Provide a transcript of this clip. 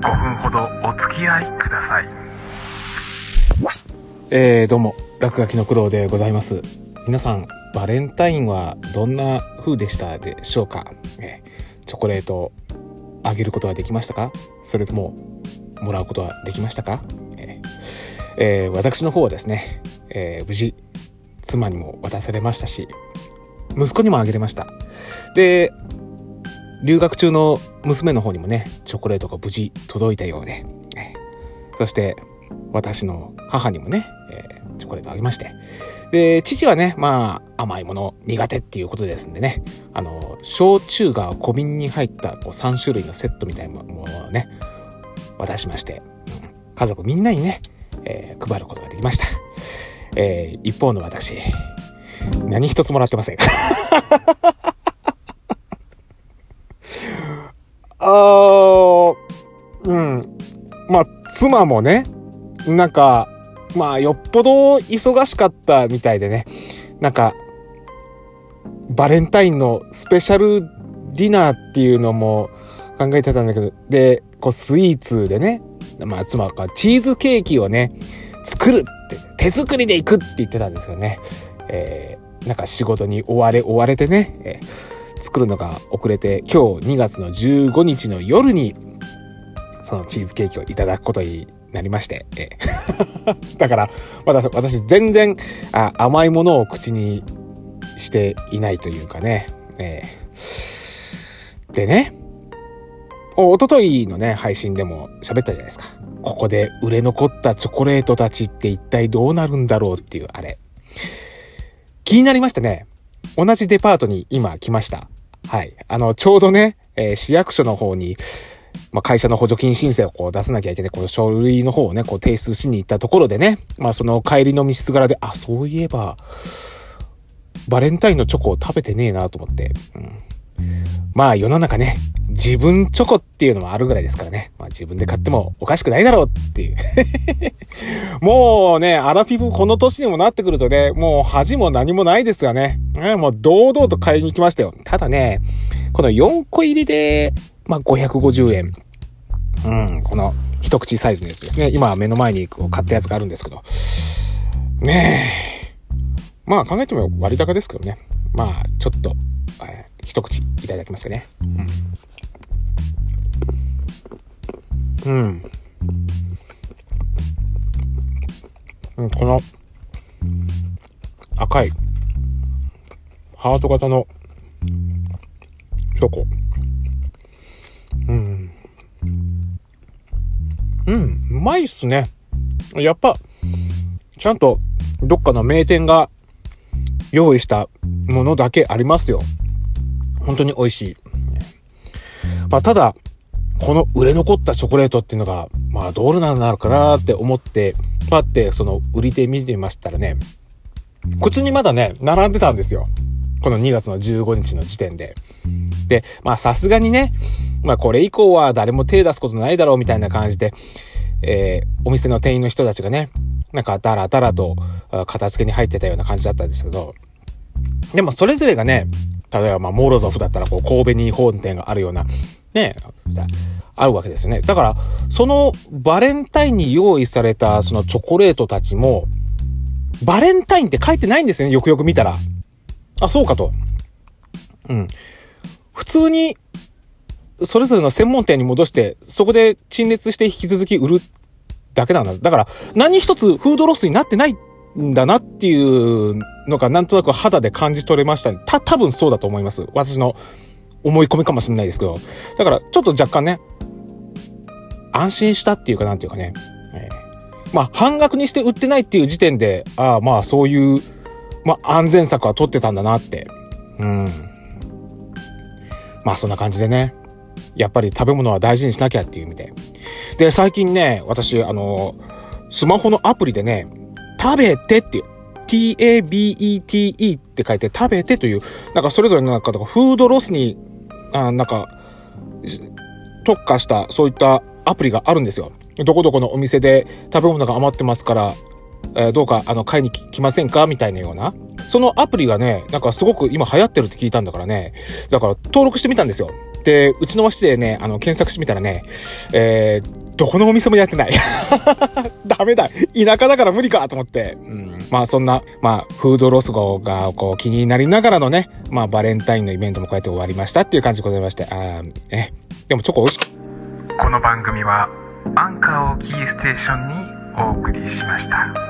5分ほどお付き合いくださいえー、どうも、落書きの苦労でございます。皆さん、バレンタインはどんな風でしたでしょうか、えーチョコレートあげることはできましたか？それとも、もらうことはできましたか、えーえー私の方はですね、えー無事、妻にも渡されましたし、息子にもあげれました。で、留学中の娘の方にもね、チョコレートが無事届いたようで、そして、私の母にもね、えーチョコレートあげまして。で、父はね、まあ、甘いもの苦手っていうことですんでね、あの、焼酎が小瓶に入ったこう3種類のセットみたいなものをね、渡しまして、家族みんなにね、えー配ることができました。えー一方の私、何一つもらってません。あー、うん。まあ、妻もね、なんか、まあ、よっぽど忙しかったみたいでね、なんか、バレンタインのスペシャルディナーっていうのも考えてたんだけど、で、こう、スイーツでね、まあ、妻がチーズケーキをね、作るって、手作りで行くって言ってたんですけどね、えーなんか仕事に追われ、追われてね、えー作るのが遅れて、今日2月の15日の夜に、そのチーズケーキをいただくことになりまして、だから、まだ私全然あ甘いものを口にしていないというかね、えーでね、おとといのね、配信でも喋ったじゃないですか。ここで売れ残ったチョコレートたちって一体どうなるんだろうっていうあれ。気になりましたね。同じデパートに今来ました。はい。あの、ちょうどね、えー市役所の方に、まあ、会社の補助金申請をこう出さなきゃいけない、この書類の方をね、こう提出しに行ったところでね、まあ、その帰りの道すがらで、あ、そういえば、バレンタインのチョコを食べてねえなと思って、うんまあ世の中ね、自分チョコっていうのもあるぐらいですからね。まあ自分で買ってもおかしくないだろうっていう。もうね、アラフィフこの年にもなってくるとね、もう恥も何もないですよね。ねもう堂々と買いに行きましたよ。ただね、この4個入りで、まあ550円。うん、この一口サイズのやつですね。今目の前にこう買ったやつがあるんですけど。ねえ。まあ考えても割高ですけどね。まあちょっと、えー一口いただきますよね。うん。うん。うん、この赤いハート型のチョコ。うん。うん、うまいっすね。やっぱ、ちゃんとどっかの名店が用意したものだけありますよ。本当に美味しい。まあ、ただ、この売れ残ったチョコレートっていうのが、まあ、どうなのかなって思って、パってその売り手見てみましたらね、普通にまだね、並んでたんですよ。この2月の15日の時点で。で、まあさすがにね、まあこれ以降は誰も手出すことないだろうみたいな感じで、えーお店の店員の人たちがね、なんかダラダラと片付けに入ってたような感じだったんですけど、でもそれぞれがね、例えばまあモロゾフだったらこう神戸に本店があるような、ね、あるわけですよね。だから、そのバレンタインに用意されたそのチョコレートたちも、バレンタインって書いてないんですよね、よくよく見たら。あ、そうかと。うん。普通に、それぞれの専門店に戻して、そこで陳列して引き続き売るだけなんだ。だから、何一つフードロスになってないんだなっていうのが、なんとなく肌で感じ取れました、た、多分そうだと思います。私の思い込みかもしれないですけど。だから、ちょっと若干ね、安心したっていうかなんていうかね、えーまあ、半額にして売ってないっていう時点で、ああ、まあ、そういう、まあ、安全策は取ってたんだなって。うん。まあ、そんな感じでね。やっぱり食べ物は大事にしなきゃっていう意味で。で、最近ね、私、あの、スマホのアプリでね、食べてっていう、t-a-b-e-t-e って書いて食べてという、なんかそれぞれのなんか、フードロスに、あなんか、特化したそういったアプリがあるんですよ。どこどこのお店で食べ物が余ってますから、えーどうか、あの、買いに来ませんか？みたいなような。そのアプリがね、なんかすごく今流行ってるって聞いたんだからね。だから登録してみたんですよ。で、うちの町でね、あの、検索してみたらね、えー、どこのお店もやってない。ダメだ。田舎だから無理かと思って。うん。まあそんな、まあ、フードロスが、こう、気になりながらのね、まあ、バレンタインのイベントもこうやって終わりましたっていう感じでございまして。あえね。でもチョコ美味し。この番組はアンカーをキーステーションにお送りしました